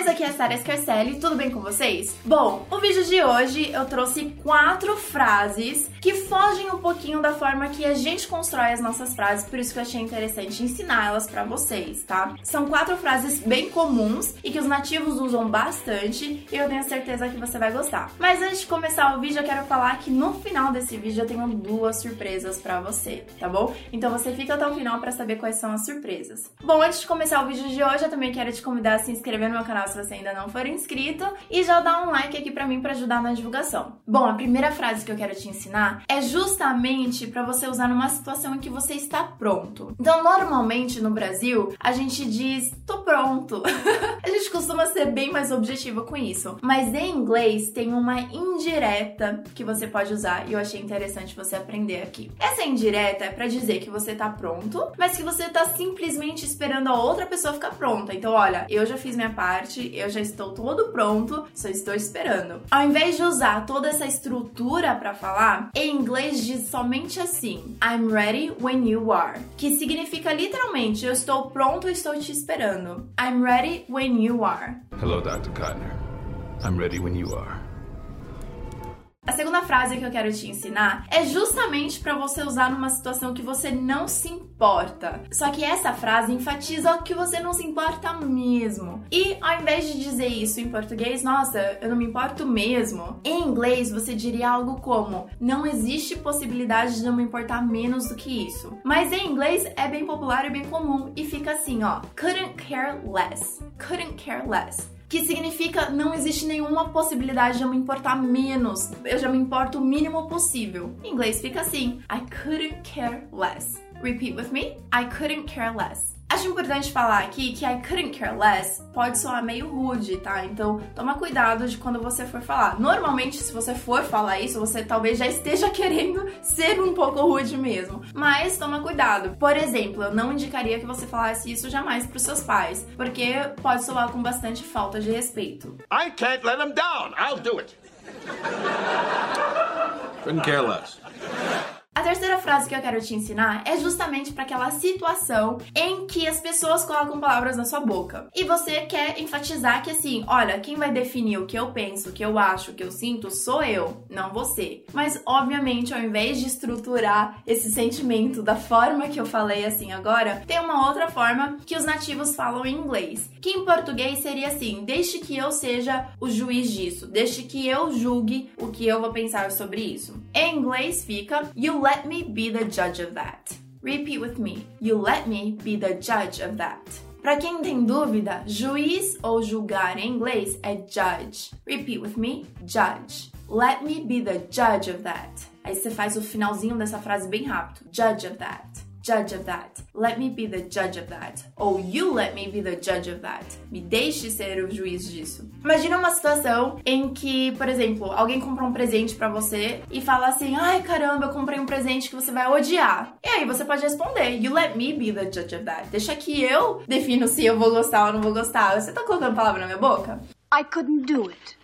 demais, aqui é a Sarah Scarcelli, tudo bem com vocês? Bom, o vídeo de hoje eu trouxe quatro frases que fogem um pouquinho da forma que a gente constrói as nossas frases, por isso que eu achei interessante ensinar elas para vocês, tá? São quatro frases bem comuns e que os nativos usam bastante e eu tenho certeza que você vai gostar. Mas antes de começar o vídeo, eu quero falar que no final desse vídeo eu tenho duas surpresas para você, tá bom? Então você fica até o final para saber quais são as surpresas. Bom, antes de começar o vídeo de hoje, eu também quero te convidar a se inscrever no meu canal se você ainda não for inscrito e já dar um like aqui para mim para ajudar na divulgação. Bom, a primeira frase que eu quero te ensinar é justamente para você usar numa situação em que você está pronto. Então, normalmente no Brasil, a gente diz tô pronto. a gente costuma ser bem mais objetiva com isso, mas em inglês tem uma indireta que você pode usar e eu achei interessante você aprender aqui. Essa indireta é para dizer que você tá pronto, mas que você tá simplesmente esperando a outra pessoa ficar pronta. Então, olha, eu já fiz minha parte, eu já estou todo pronto, só estou esperando. Ao invés de usar toda essa estrutura para falar, em inglês diz somente assim: I'm ready when you are, que significa literalmente eu estou pronto, estou te esperando. I'm ready when you are. Hello, Dr. Cotner. I'm ready when you are. A segunda frase que eu quero te ensinar é justamente para você usar numa situação que você não se importa. Só que essa frase enfatiza que você não se importa mesmo. E ao invés de dizer isso em português, nossa, eu não me importo mesmo, em inglês você diria algo como: não existe possibilidade de eu me importar menos do que isso. Mas em inglês é bem popular e bem comum e fica assim, ó: couldn't care less. Couldn't care less que significa não existe nenhuma possibilidade de eu me importar menos, eu já me importo o mínimo possível. Em inglês fica assim: I couldn't care less. Repeat with me: I couldn't care less. Acho importante falar aqui que I couldn't care less pode soar meio rude, tá? Então toma cuidado de quando você for falar. Normalmente, se você for falar isso, você talvez já esteja querendo ser um pouco rude mesmo. Mas toma cuidado. Por exemplo, eu não indicaria que você falasse isso jamais pros seus pais, porque pode soar com bastante falta de respeito. I can't let him down. I'll do it. Couldn't care less. A terceira frase que eu quero te ensinar é justamente para aquela situação em que as pessoas colocam palavras na sua boca. E você quer enfatizar que assim, olha, quem vai definir o que eu penso, o que eu acho, o que eu sinto sou eu, não você. Mas obviamente, ao invés de estruturar esse sentimento da forma que eu falei assim agora, tem uma outra forma que os nativos falam em inglês, que em português seria assim: deixe que eu seja o juiz disso, deixe que eu julgue o que eu vou pensar sobre isso. Em inglês fica you let me be the judge of that. Repeat with me. You let me be the judge of that. Para quem tem dúvida, juiz ou julgar em inglês é judge. Repeat with me. Judge. Let me be the judge of that. Aí você faz o finalzinho dessa frase bem rápido. Judge of that judge of that. Let me be the judge of that. Ou you let me be the judge of that. Me deixe ser o juiz disso. Imagina uma situação em que, por exemplo, alguém comprou um presente para você e fala assim: "Ai, caramba, eu comprei um presente que você vai odiar". E aí você pode responder: "You let me be the judge of that". Deixa que eu defino se eu vou gostar ou não vou gostar. Você tá colocando palavra na minha boca? I couldn't do it.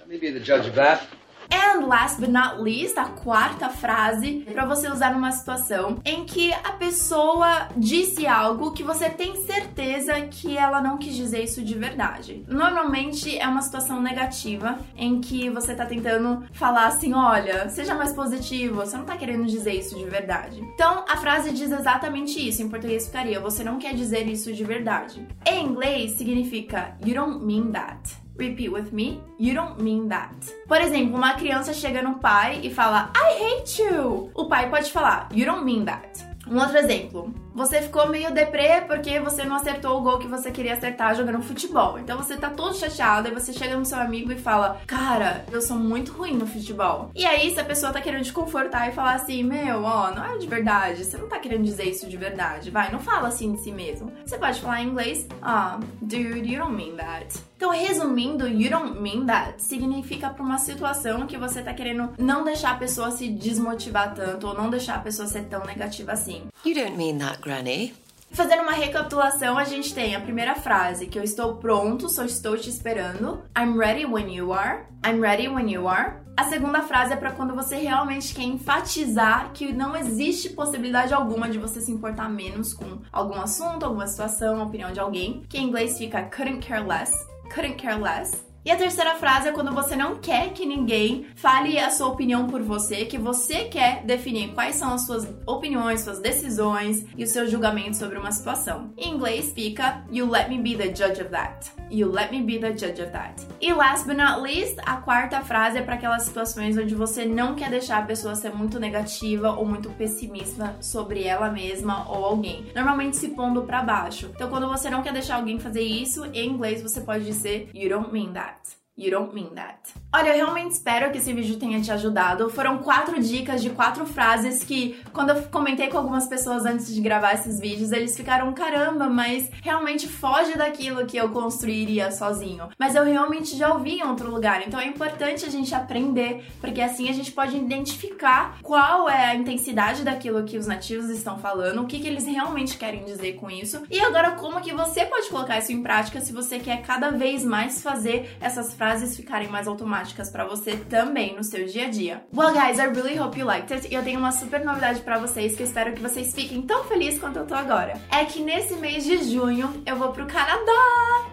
Let me be the judge of that. And last but not least, a quarta frase para você usar numa situação em que a pessoa disse algo que você tem certeza que ela não quis dizer isso de verdade. Normalmente é uma situação negativa em que você tá tentando falar assim: olha, seja mais positivo, você não tá querendo dizer isso de verdade. Então a frase diz exatamente isso. Em português ficaria: você não quer dizer isso de verdade. Em inglês significa you don't mean that. Repeat with me. You don't mean that. Por exemplo, uma criança chega no pai e fala I hate you. O pai pode falar You don't mean that. Um outro exemplo. Você ficou meio deprê porque você não acertou o gol que você queria acertar jogando futebol. Então você tá todo chateado e você chega no seu amigo e fala: Cara, eu sou muito ruim no futebol. E aí, se a pessoa tá querendo te confortar e falar assim: Meu, ó, não é de verdade. Você não tá querendo dizer isso de verdade. Vai, não fala assim de si mesmo. Você pode falar em inglês: Ah, dude, you don't mean that. Então, resumindo, you don't mean that significa para uma situação que você tá querendo não deixar a pessoa se desmotivar tanto ou não deixar a pessoa ser tão negativa assim. You don't mean that, Granny. Fazendo uma recapitulação, a gente tem a primeira frase, que eu estou pronto, só estou te esperando. I'm ready when you are. I'm ready when you are. A segunda frase é para quando você realmente quer enfatizar que não existe possibilidade alguma de você se importar menos com algum assunto, alguma situação, opinião de alguém, que em inglês fica couldn't care less couldn't care less. E a terceira frase é quando você não quer que ninguém fale a sua opinião por você, que você quer definir quais são as suas opiniões, suas decisões e o seu julgamento sobre uma situação. Em inglês fica You let me be the judge of that. You let me be the judge of that. E last but not least, a quarta frase é para aquelas situações onde você não quer deixar a pessoa ser muito negativa ou muito pessimista sobre ela mesma ou alguém. Normalmente se pondo para baixo. Então quando você não quer deixar alguém fazer isso, em inglês você pode dizer You don't mean that. You don't mean that. Olha, eu realmente espero que esse vídeo tenha te ajudado. Foram quatro dicas de quatro frases que, quando eu comentei com algumas pessoas antes de gravar esses vídeos, eles ficaram caramba, mas realmente foge daquilo que eu construiria sozinho. Mas eu realmente já ouvi em outro lugar, então é importante a gente aprender, porque assim a gente pode identificar qual é a intensidade daquilo que os nativos estão falando, o que, que eles realmente querem dizer com isso, e agora como que você pode colocar isso em prática se você quer cada vez mais fazer essas frases ficarem mais automáticas para você também no seu dia a dia. Well, guys, I really hope you liked it. E eu tenho uma super novidade para vocês que eu espero que vocês fiquem tão felizes quanto eu tô agora. É que nesse mês de junho eu vou pro Canadá!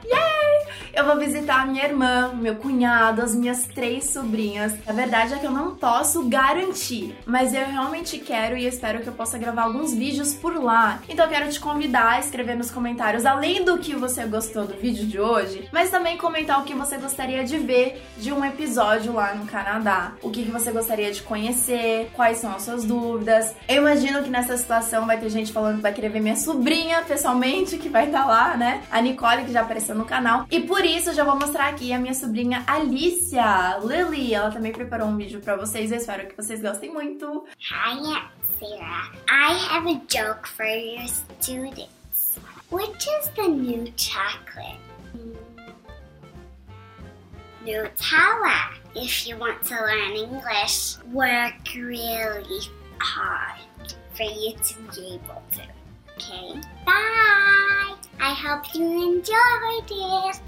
Yay! Eu vou visitar minha irmã, meu cunhado, as minhas três sobrinhas. A verdade é que eu não posso garantir, mas eu realmente quero e espero que eu possa gravar alguns vídeos por lá. Então eu quero te convidar a escrever nos comentários, além do que você gostou do vídeo de hoje, mas também comentar o que você gostaria de ver de um episódio lá no Canadá. O que, que você gostaria de conhecer, quais são as suas dúvidas. Eu imagino que nessa situação vai ter gente falando que vai querer ver minha sobrinha pessoalmente, que vai estar tá lá, né? A Nicole, que já apareceu no canal. E por isso eu já vou mostrar aqui a minha sobrinha Alicia, Lily. Ela também preparou um vídeo para vocês. Eu espero que vocês gostem muito. Hi, Sarah. I have a joke for your students. Which is the new chocolate? Nutella. If you want to learn English, work really hard for you to be able to. Okay? Bye! I hope you enjoyed it.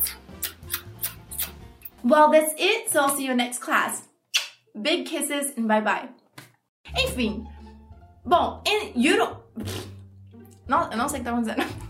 Well, that's it, so I'll see you next class. Big kisses and bye bye. Enfim. Bom, you don't. Não, eu não sei o que tá dizendo.